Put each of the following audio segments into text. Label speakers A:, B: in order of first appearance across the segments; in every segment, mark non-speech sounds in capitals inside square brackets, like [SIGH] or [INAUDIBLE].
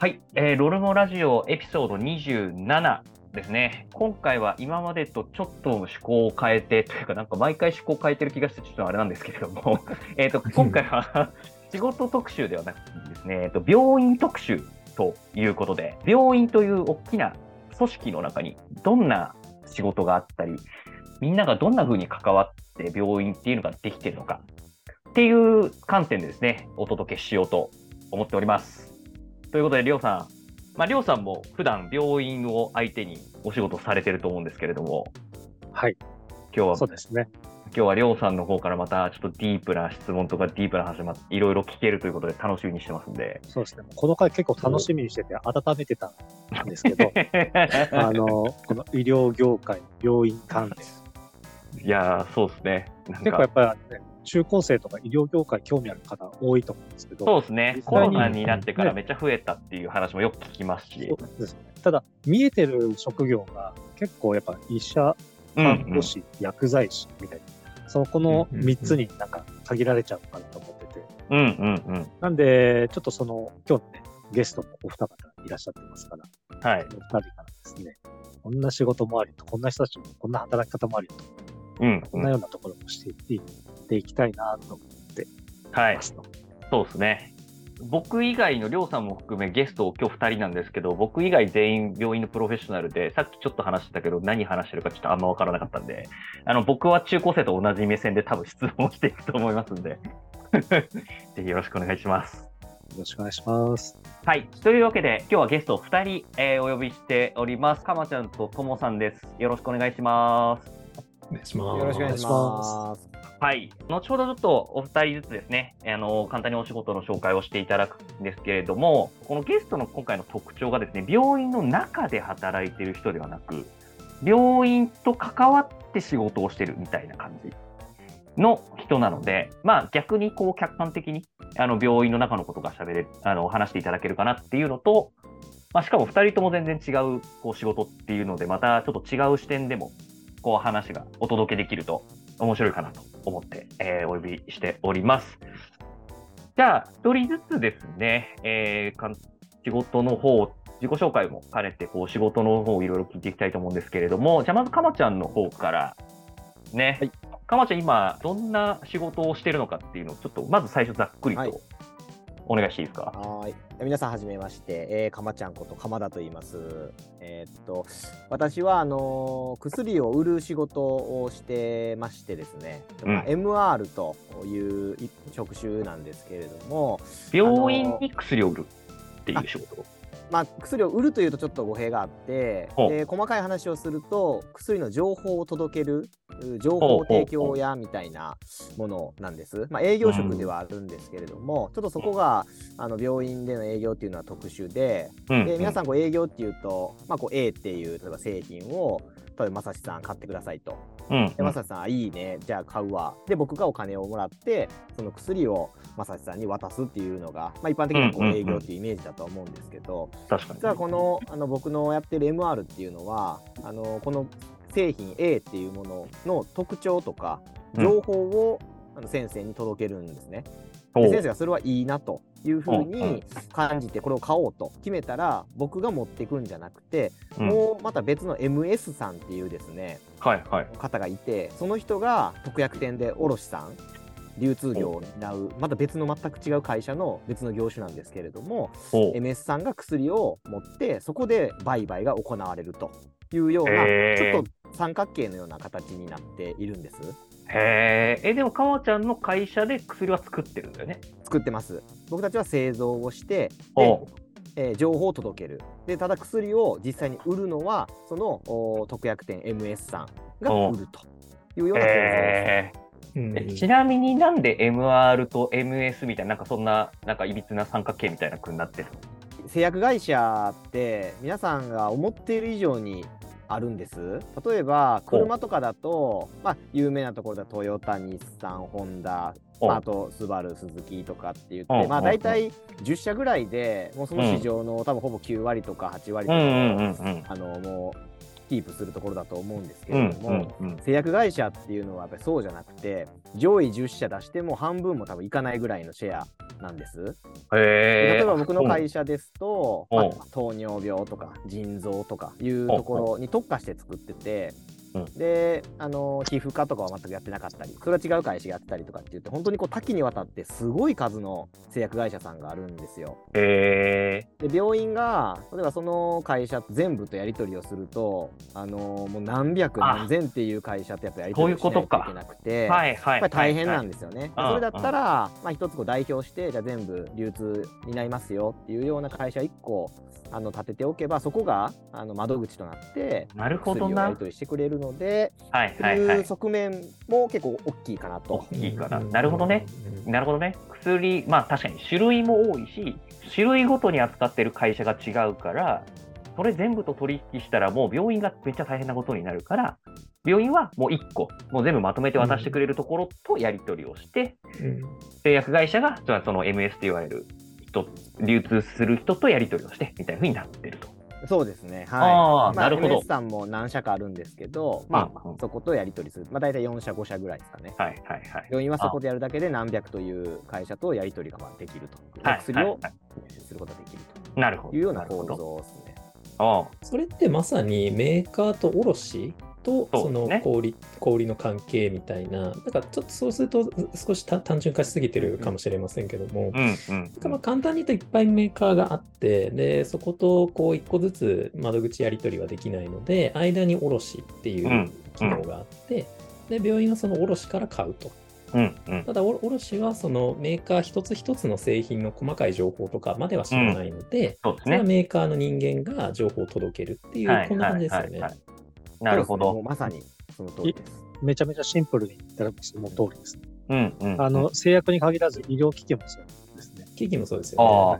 A: はい、えーロルモラジオエピソード27ですね。今回は今までとちょっと趣向を変えて、というかなんか毎回趣向を変えてる気がして、ちょっとあれなんですけれども、[LAUGHS] えっと、[LAUGHS] 今回は仕事特集ではなくてですね、えっと、病院特集ということで、病院という大きな組織の中にどんな仕事があったり、みんながどんな風に関わって病院っていうのができてるのかっていう観点でですね、お届けしようと思っております。ということで、りょうさん、まあ、りょうさんも普段病院を相手にお仕事されてると思うんですけれども、
B: はい、
A: 今日は、
B: そうですね。
A: 今日はりょうさんの方からまたちょっとディープな質問とかディープな話もいろいろ聞けるということで楽しみにしてますんで。
B: そうですね。この回結構楽しみにしてて温めてたんですけど、[LAUGHS] あの、この医療業界、病院関連。
A: いやー、そうですね。なん
B: 結構や
A: か
B: っぱり、ね、中高生とか医療業界興味ある方多いと思うんですけど、
A: そうですね。コロナになってから
B: ね
A: めっちゃ増えたっていう話もよく聞きますし。
B: そうですね。ただ、見えてる職業が結構やっぱ医者、
A: うん
B: 看護師、薬剤師みたいな、そのこの
C: うんうんうん
B: 3つになんか限られちゃうのかなと思ってて、
A: うんうんうん。
B: なんで、ちょっとその、今日のね、ゲストもお二方いらっしゃってますから、
A: はい。
B: お二人からですね、こんな仕事もありと、こんな人たちも、こんな働き方もありと、
A: うん、
B: こんなようなところもしていっていきたいなと思って
A: はい
B: ま。すと。
A: そうですね。僕以外のりょうさんも含めゲスト今日2人なんですけど、僕以外全員病院のプロフェッショナルで、さっきちょっと話してたけど、何話してるかちょっとあんま分からなかったんで、あの僕は中高生と同じ目線で多分質問していくと思いますんで、[LAUGHS] ぜひよろしくお願いします。
B: よろしくお願いします。
A: はい。というわけで、今日はゲスト2人、えーお呼びしております。かまちゃんとともさんです。よろしくお願いします。
C: お願いします。
D: よろしくお願いします。
A: はい。後ほどちょっとお二人ずつですね、あの、簡単にお仕事の紹介をしていただくんですけれども、このゲストの今回の特徴がですね、病院の中で働いている人ではなく、病院と関わって仕事をしてるみたいな感じの人なので、まあ逆にこう客観的にあの病院の中のことが喋れ、あの話していただけるかなっていうのと、まあ、しかも二人とも全然違うこう仕事っていうので、またちょっと違う視点でもこう話がお届けできると面白いかなと思って、えーお呼びしております。じゃあ、一人ずつですね、えー仕事の方、自己紹介も兼ねて、こう仕事の方をいろいろ聞いていきたいと思うんですけれども、じゃあまずかまちゃんの方から、ね、
B: はい。
A: かまちゃん今、どんな仕事をしてるのかっていうのを、ちょっとまず最初ざっくり
D: はい。
A: とお願いしていいですか？
D: はーい。皆さんはじめまして、えー、かまちゃんこと鎌田と言います。えーっと私はあのー薬を売る仕事をしてましてですね、
A: うん
D: まあ MR というい職種なんですけれども、
A: 病院に薬を売るっていう仕事？
D: まあ、薬を売るというとちょっと語弊があってで細かい話をすると薬の情報を届けるう情報提供屋みたいなものなんです。まあ、営業職ではあるんですけれども、ちょっとそこがあの病院での営業っていうのは特殊で
A: うん。
D: で皆さんこう営業っていうと、まあ、こう A っていう例えば製品を例えばまさしさん買ってくださいと。
A: うん
D: でまさしさんあいいね。じゃあ買うわ。で僕がお金をもらってその薬をまさしさんに渡すっていうのが、まあ、一般的なこ
A: う
D: 営業っていうイメージだと思うんですけど。実はこのあの僕のやってる MR っていうのはあのこの製品 A っていうものの特徴とか
A: うん。
D: 情報を、あの先生に届けるんですね。
A: ほう。
D: で先生がそれはいいなというふうに感じてこれを買おうと決めたら僕が持っていくんじゃなくて、
A: うん。
D: もうまた別の MS さんっていうですね
A: はいはい。
D: 方がいてその人が特約店で卸さん流通業を担うまた別の全く違う会社の別の業種なんですけれども MS さんが薬を持ってそこで売買が行われるというような、ちょっと三角形のような形になっているんです
A: へえ、え、でも、かまちゃんの会社で薬は作ってるんだよね。
D: 作ってます。僕たちは製造をしてえー情報を届ける。でただ薬を実際に売るのはそのお特約店 MS さんが売るというような構造です、
A: へ
C: うん。
A: ちなみになんで MR と MS みたいな、なんかそんな、なんかいびつな三角形みたいな風になってる
D: 製薬会社って皆さんが思っている以上にあるんです。例えば車とかだと、まあ、有名なところだとトヨタ日産ホンダ、
A: お
D: まあ、あとスバルスズキとかって言って、
A: うん
D: まあ、大体10社ぐらいでもうその市場の、多分ほぼ9割とか8割とか。あのもうキープするところだと思うんですけ
A: うん
D: れども。製薬会社っていうのはやっぱりそうじゃなくて上位10社出しても半分も多分いかないぐらいのシェアなんです。例えば僕の
A: 社
D: 会社ですと、
A: うん。
D: まあ糖尿病とか腎臓とかいうところに特化して作ってて、
A: うん
D: であの皮膚科とかは全くやってなかったりそれは違う会社がやってたりとかって言って本当にこう多岐にわたってすごい数の製薬会社さんがあるんですよ。
A: へえ。
D: で病院が例えばその会社全部とやり取りをするとあのもう何百
A: あ
D: 何千っていう会社とやっぱやり取りをしないといけなくて。
A: はいはい。
D: 大変なん
A: で
D: ですよね。で
A: はい
D: それだったら、まあ、一つこう代表して、じゃあ全部流通になりますよっていうような会社一個あの立てておけば、そこがあの窓口となって、
A: なるほどな。
D: やり
A: はい
D: 取りしてくれるので、と
A: はいはいいう
D: 側面も結構大きいかなと。
A: いいかな。なるほどね。なるほどね。薬、まあ確かに種類も多いし、種類ごとに扱ってる会社が違うから、それ全部と取引したらもう病院がめっちゃ大変なことになるから、病院はもう1個、もう全部まとめて渡してくれるところとやり取りをして、
B: うん
A: 製薬会社がじゃあその MS と言われる人、流通する人とやり取りをしてみたいな風になってると。
D: そうですね。
A: あ
D: はい。まあ、
A: ーなるほど
D: MS さんも何社かあるんですけど、まあ、
A: うんうん
D: そことやり取りする。まあ、大体4社、5社ぐらいですかね。
A: はいはいはい。
D: 病院はそこでやるだけで何百という会社とやり取りがまあできると。
A: はい
D: 薬を
A: はい
D: することができる
A: なるほど。
D: というような構。造ですね。
A: あ
C: それってまさにメーカーと卸と
A: そ
C: の
A: ね
C: 小売小売の関係みたいな、なんかちょっとそうすると少し単純化しすぎてるかもしれませんけども、なんかまあ簡単に言うといっぱいメーカーがあって、でそことこう一個ずつ窓口やり取りはできないので、間に卸っていううん機能があって、で病院はその卸から買うと。
A: うんうん。
C: ただ、お卸はそのメーカー一つ一つの製品の細かい情報とかまでは知らないので、
A: そうです
C: それは
A: ね。
C: メーカーの人間が情報を届けるっていう、
A: はい
C: こんな感じですよね。
A: はいはいはいなるほど。
D: まさにその通りです。
B: めちゃめちゃシンプルに言ったらその通りですね。
A: うんうん。
B: あの、製薬に限らず医療機器もそうですね。
C: 機器もそうです
A: あ
C: よ
A: あ。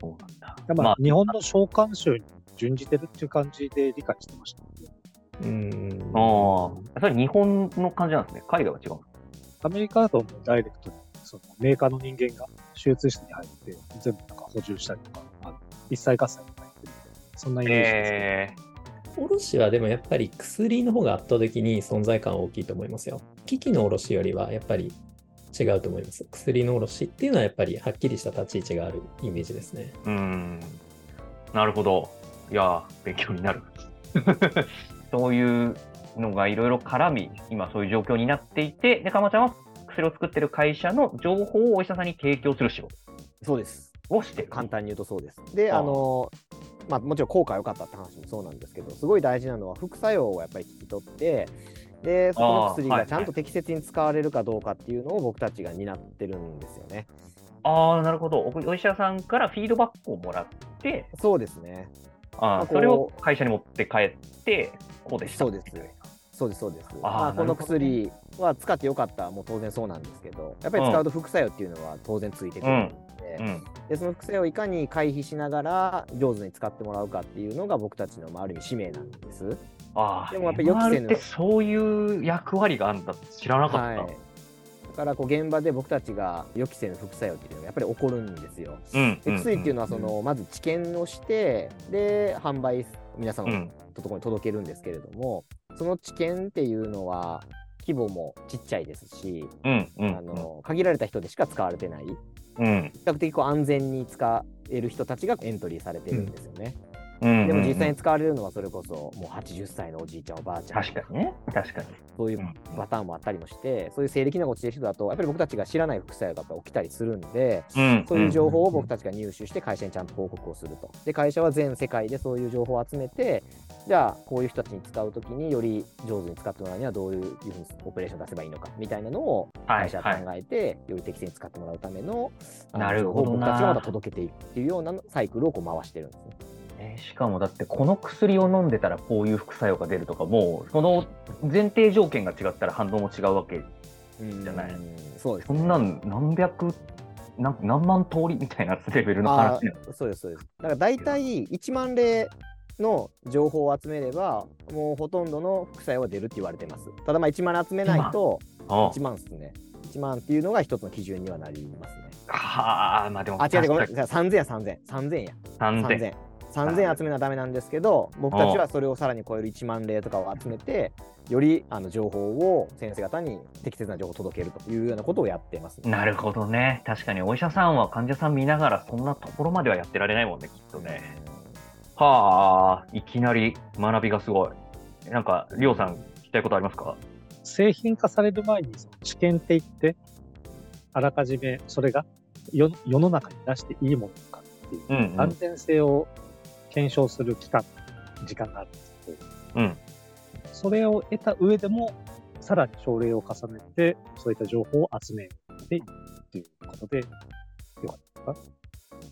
A: そうなんだ。
B: まあ、
A: まあ、
B: 日本の召喚集に準じてるっていう感じで理解してました。
C: ね。うん。
A: ああ、それ日本の感じなんですね。海外は違う。
B: アメリカだともうダイレクトにそのメーカーの人間が手術室に入って全部なんか補充したりとか、あの一切合切とかやってるんで、そんなイメージですね。
A: え
C: 卸はでもやっぱり薬の方が圧倒的に存在感大きいと思いますよ。機器の卸よりはやっぱり違うと思います。薬の卸っていうのはやっぱりはっきりした立ち位置があるイメージですね。
A: ー、うん。なるほど。いやー、勉強になる。[LAUGHS] そういうのがいろいろ絡み、今そういう状況になっていて、で、かまちゃんは薬を作ってる会社の情報をお医者さんに提供する仕事
D: そうです。
A: をしてる。
D: 簡単に言うとそうです。で、
A: あ
D: の、まあ、もちろん効果良かったって話もそうなんですけど、すごい大事なのは副作用をやっぱり聞き取って、で、そこの薬がちゃんと適切に使われるかどうかっていうのを僕たちが担ってるんですよね。
A: ああ、なるほど。おお医者さんからフィードバックをもらって、
D: そうですね。
A: あー
D: こう
A: それを会社に持って帰って、こうでした
D: そうですそうです、そうです。
A: ああ
D: まあ、この薬は使ってよかった、もう当然そうなんですけど、やっぱり使うと副作用っていうのは当然ついてくる
A: うん。
D: でその副作用をいかに回避しながら上手に使ってもらうかっていうのが僕たちのまあある意味使命なんです。
A: ああ、
D: でもやっぱり予期せぬ
A: そういう役割があるんだって知らなかった。
D: はい。だからこう現場で僕たちが予期せぬ副作用っていうのがやっぱり起こるんですよ。
A: うん。
D: で薬っていうのはそのまず治験をしてで販売皆さんの
A: うん。
D: ところに届けるんですけれども、その治験っていうのは規模もちっちゃいですし、
A: うん。うん。
D: あの限られた人でしか使われてない比
A: うん。
D: 較的こう安全に使える人たちがエントリーされてるんですよね。
A: うん。
D: でも実際に使われるのはそれこそもう80歳のおじいちゃんおばあちゃん
A: 確かにね。確かに。
D: そういうパターンもあったりもして、そういう西暦の落ちてる人だとやっぱり僕たちが知らない副作用が起きたりするんで、
A: うん。
D: そういう情報を僕たちが入手して会社にちゃんと報告をすると。で、会社は全世界でそういう情報を集めて、じゃあこういう人たちに使うときにより上手に使ってもらうにはどういうふうにオペレーション出せばいいのかみたいなのを
A: はい
D: 会社は考えて、より適正に使ってもらうための
A: なるほど
D: たちがまた届けていくっていうようなサイクルをこう回してるんですね。
A: えーしかもだってこの薬を飲んでたらこういう副作用が出るとかもうその前提条件が違ったら反応も違うわけじゃない
D: うんそうです、
A: そんなん何百なん何万通りみたいなレベルの
D: あ
A: 話
D: ーそうです、そうです。だから大体1万例の情報を集めれば、もうほとんどの副作用は出るって言われてます。ただまあ1万集めないと、
A: あ
D: 1万ですね。1万っていうのが一つの基準にはなりますね。
A: はあまあでも
D: あ、違うごめん。
A: 確
D: じゃあ3000や3000。3000や。
A: かに3000
D: 3000。3000集めるのはダメなんですけど、僕たちはそれをさらに超える1万例とかを集めて、よりあの情報を先生方に適切な情報を届けるというようなことをやってます、
A: なるほどね。確かにお医者さんは患者さん見ながらそんなところまではやってられないもんね、きっとね。はあ、いきなり学びがすごい。なんか、りょうさん、聞きたいことありますか？
B: 製品化される前に知見って言って、あらかじめそれが世世の中に出していいものかっていう、
A: うん、うん。
B: 安全性を検証する期間、時間があるんですけど、
A: うん。
B: それを得た上でも、さらに症例を重ねて、そういった情報を集めていくっていうことで、よかったですか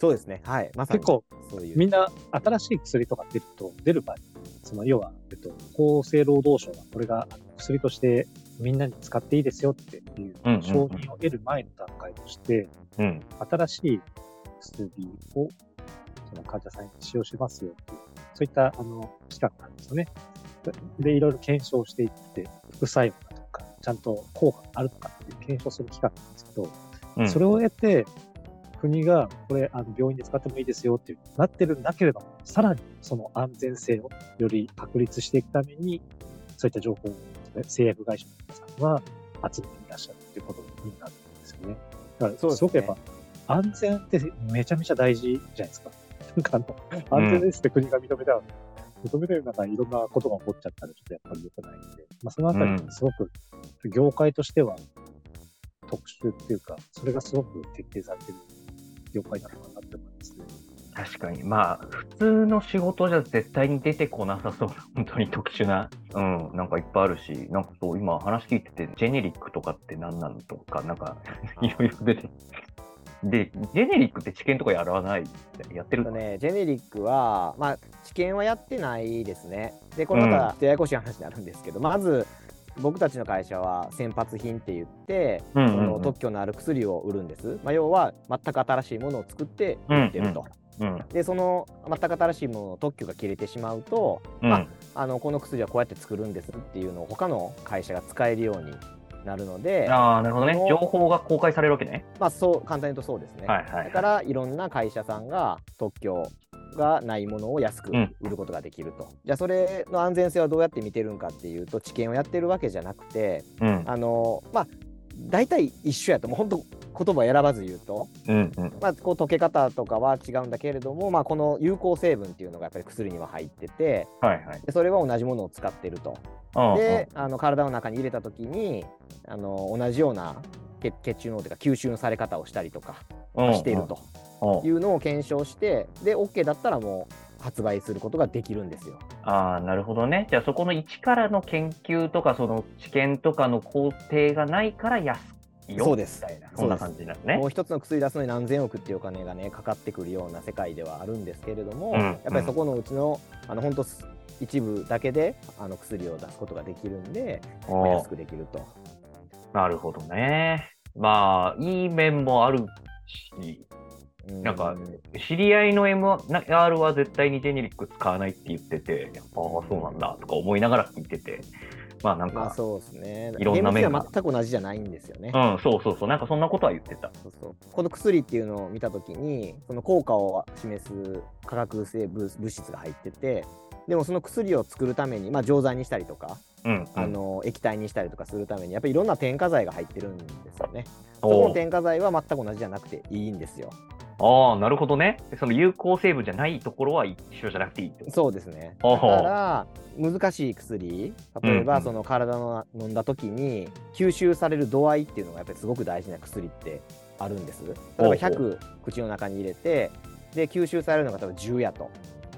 D: そうですね。はい。まさに
B: 結構、
D: そういう。
B: みんな新しい薬とか出ると、出る場合、その要は、えっと、厚生労働省がこれが薬としてみんなに使っていいですよっていう承認を得る前の段階として、
A: うん。
B: 新しい薬をその患者さんに使用しますよっていう、そういったあの期間があるんですよね。で、でいろいろ検証していって、副作用だとか、ちゃんと効果があるのかっていう検証する期間なんですけど、
A: うん。
B: それを得て、国がこれあの病院で使ってもいいですよっていうなってるんだけれども、さらにその安全性をより確立していくために、そういった情報を、ね、製薬会社の皆さんは集めていらっしゃるっていうことになるんですよね。だから、
D: そうです
B: ごくやっぱ、安全ってめちゃめちゃ大事じゃないですか。なんかあの、安全ですって国が認めたら、認めてる中いろんなことが起こっちゃったらちょっとやっぱり良くないんで、まあそのあたり
A: うん
B: すごく業界としては特殊っていうか、それがすごく徹底されてる業界なのかなって思いますね。
A: 確かに。まあ、普通の仕事じゃ絶対に出てこなさそうな、本当に特殊な、うん、なんかいっぱいあるし、なんかそう、今話聞いてて、ジェネリックとかって何なのとか、なんか、いろいろ出て。で、ジェネリックって知見とかやらない？やってる？
D: えっとね、ジェネリックは、まあ、治験はやってないですね。で、これまた、ややこしい話になるんですけど、まず、僕たちの会社は先発品って言って、
A: うんうん
D: その特許のある薬を売るんです。まあ、要は、全く新しいものを作って売ってると。
A: うん。
D: で、その全く新しいものの特許が切れてしまうと、
A: うん。
D: まあのこの薬はこうやって作るんですっていうのを他の会社が使えるようになるので、
A: ああ、なるほどね情報が公開されるわけね。
D: まあ、そう簡単に言うとそうですね。
A: はいはいはい。
D: だからいろんな会社さんが特許がないものを安く
A: うん
D: 売ることができると。じゃあそれの安全性はどうやって見てるんかっていうと治験をやってるわけじゃなくて
A: うん。
D: あのまあ大体一緒やともう本当言葉を選ばず言うと、
A: うんうん。
D: まあ、こう溶け方とかは違うんだけれども、まあ、この有効成分っていうのがやっぱり薬には入ってて
A: はいはい。
D: でそれは同じものを使ってると。
A: うん
D: であの体の中に入れた時にあの同じような血血中のというか吸収のされ方をしたりとか
A: うん
D: していると。
A: うん
D: いうのを検証してで OK だったらもう発売することができるんですよ。
A: ああ、なるほどね。じゃあそこの一からの研究とか、その知見とかの工程がないから安いよ。
D: そうです
A: みたいな、そんな感じなんですね
D: も。う一つの薬出すのに何千億っていうお金がねかかってくるような世界ではあるんですけれども、
A: うん
D: やっぱりそこのうちのあの本当一部だけであの薬を出すことができるんで安くできると。
A: なるほどね。まあ、いい面もあるし、
D: う
A: なんか知り合いの MR は絶対にジェネリック使わないって言ってて、ああ、そうなんだとか思いながら聞いてて、まあなんか、
D: まあそうですね。
A: いろんな面が
D: 全く同じじゃないんですよね。
A: うん、そうそうそう、なんかそんなことは言ってた。
D: そうそうこの薬っていうのを見たときにその効果を示す化学成分物質が入っててでもその薬を作るために、まあ、錠剤にしたりとか、
A: うん、うん。
D: あの液体にしたりとかするためにやっぱりいろんな添加剤が入ってるんですよね。そこの添加剤は全く同じじゃなくていいんですよ。
A: ああ、なるほどね。その有効成分じゃないところは一緒じゃなくていいってこと？
D: そうですね。だから難しい薬例え
A: うんうん
D: ばその体の飲んだ時に吸収される度合いっていうのがやっぱりすごく大事な薬ってあるんです。例えば
A: ほうほ
D: 100口の中に入れてで吸収されるのが多分10やと。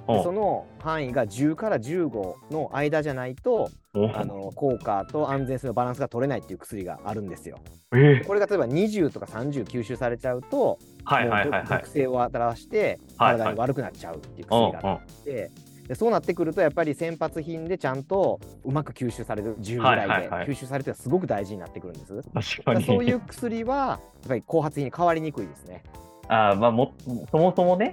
D: で
A: お
D: その範囲が10から15の間じゃないと
A: お
D: あの効果と安全性のバランスが取れないっていう薬があるんですよ。
A: ええ
D: これが例えば20とか30吸収されちゃうと、
A: はいはいはいはい
D: 毒。性を表して
A: はいはい
D: 体に悪くなっちゃうっていう
A: うん
D: 薬があって、でそうなってくるとやっぱり先発品でちゃんとうまく吸収される10ぐらいで
A: はいはいはい
D: 吸収されてすごく大事になってくるんです。そういう薬はやっぱり後発品に変わりにくいですね。
A: ああ、まあも、そもそもね、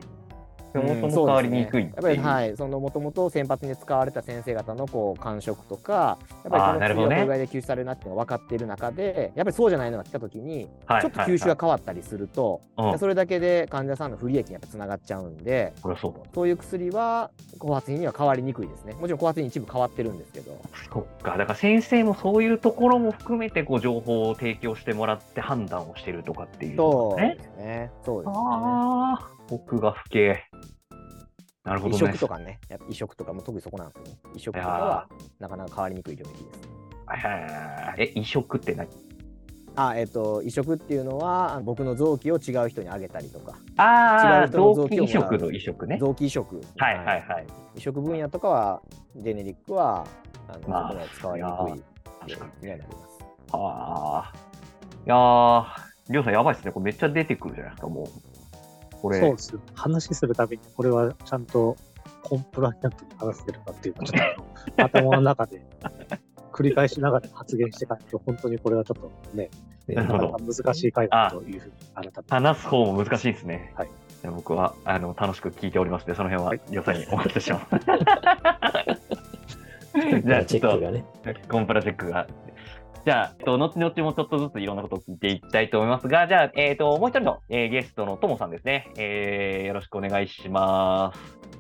A: そもも変わりにくい
D: ねやっぱり、はい、そのもともと先発に使われた先生方のこう感触とか、やっぱりこの
A: なるほどね
D: 薬がこれぐらいで吸収されるなっていうのが分かっている中で、やっぱりそうじゃないのが来たときに、
A: はい
D: ちょっと吸収が変わったりすると、
A: はいはい
D: それだけで患者さんの不利益にやっぱつながっちゃうんで、
A: これはそうだ。
D: そういう薬は後発品には変わりにくいですね。もちろん後発品一部変わってるんですけど、
A: そっか。だから先生もそういうところも含めて、こう、情報を提供してもらって判断をしてるとかっていうこと
D: そう
A: ね。
D: ですね。そうですね。
A: 僕が不敬。なるほど
D: 移
A: ね。
D: 植とかね、やっぱ移植とかも特にそこなんですよね。移植とかはなかなか変わりにくい領域です。
A: え、移植って何？
D: あ、えっ、と、移植っていうのは、あ僕の臓器を違う人にあげたりとか、
A: ああ、
D: 違う人の
A: 臓器移植の移植ね。
D: 臓器移植。
A: はいはいはい。
D: 移植分野とかは、ジェネリックは、あの、
A: まあ
D: そこまで使われにくい
A: に
D: なります。
A: ああ。いやー、りょうさんやばいですね。これめっちゃ出てくるじゃないですか、もう。これ。
B: そうです。話するたびに、これはちゃんとコンプライアントに話してるかっていうのをちょっと頭の中で繰り返しながら発言していかないと、本当にこれはちょっとね、
A: な
B: 難しい会話だというふうに改めて。
A: 話す方も難しいですね。
B: はい
A: 僕はあの楽しく聞いておりますので、その辺は
B: はい
A: りょうさんにお任せします。じ [LAUGHS]
C: じ
A: ゃあちょっと
C: チェックがね。
A: コンプラチェックが。じゃあ、えっと、後々もちょっとずついろんなことを聞いていきたいと思いますが、じゃあ、えっ、と、もう一人の、えーゲストのともさんですね、えーよろしくお願いします。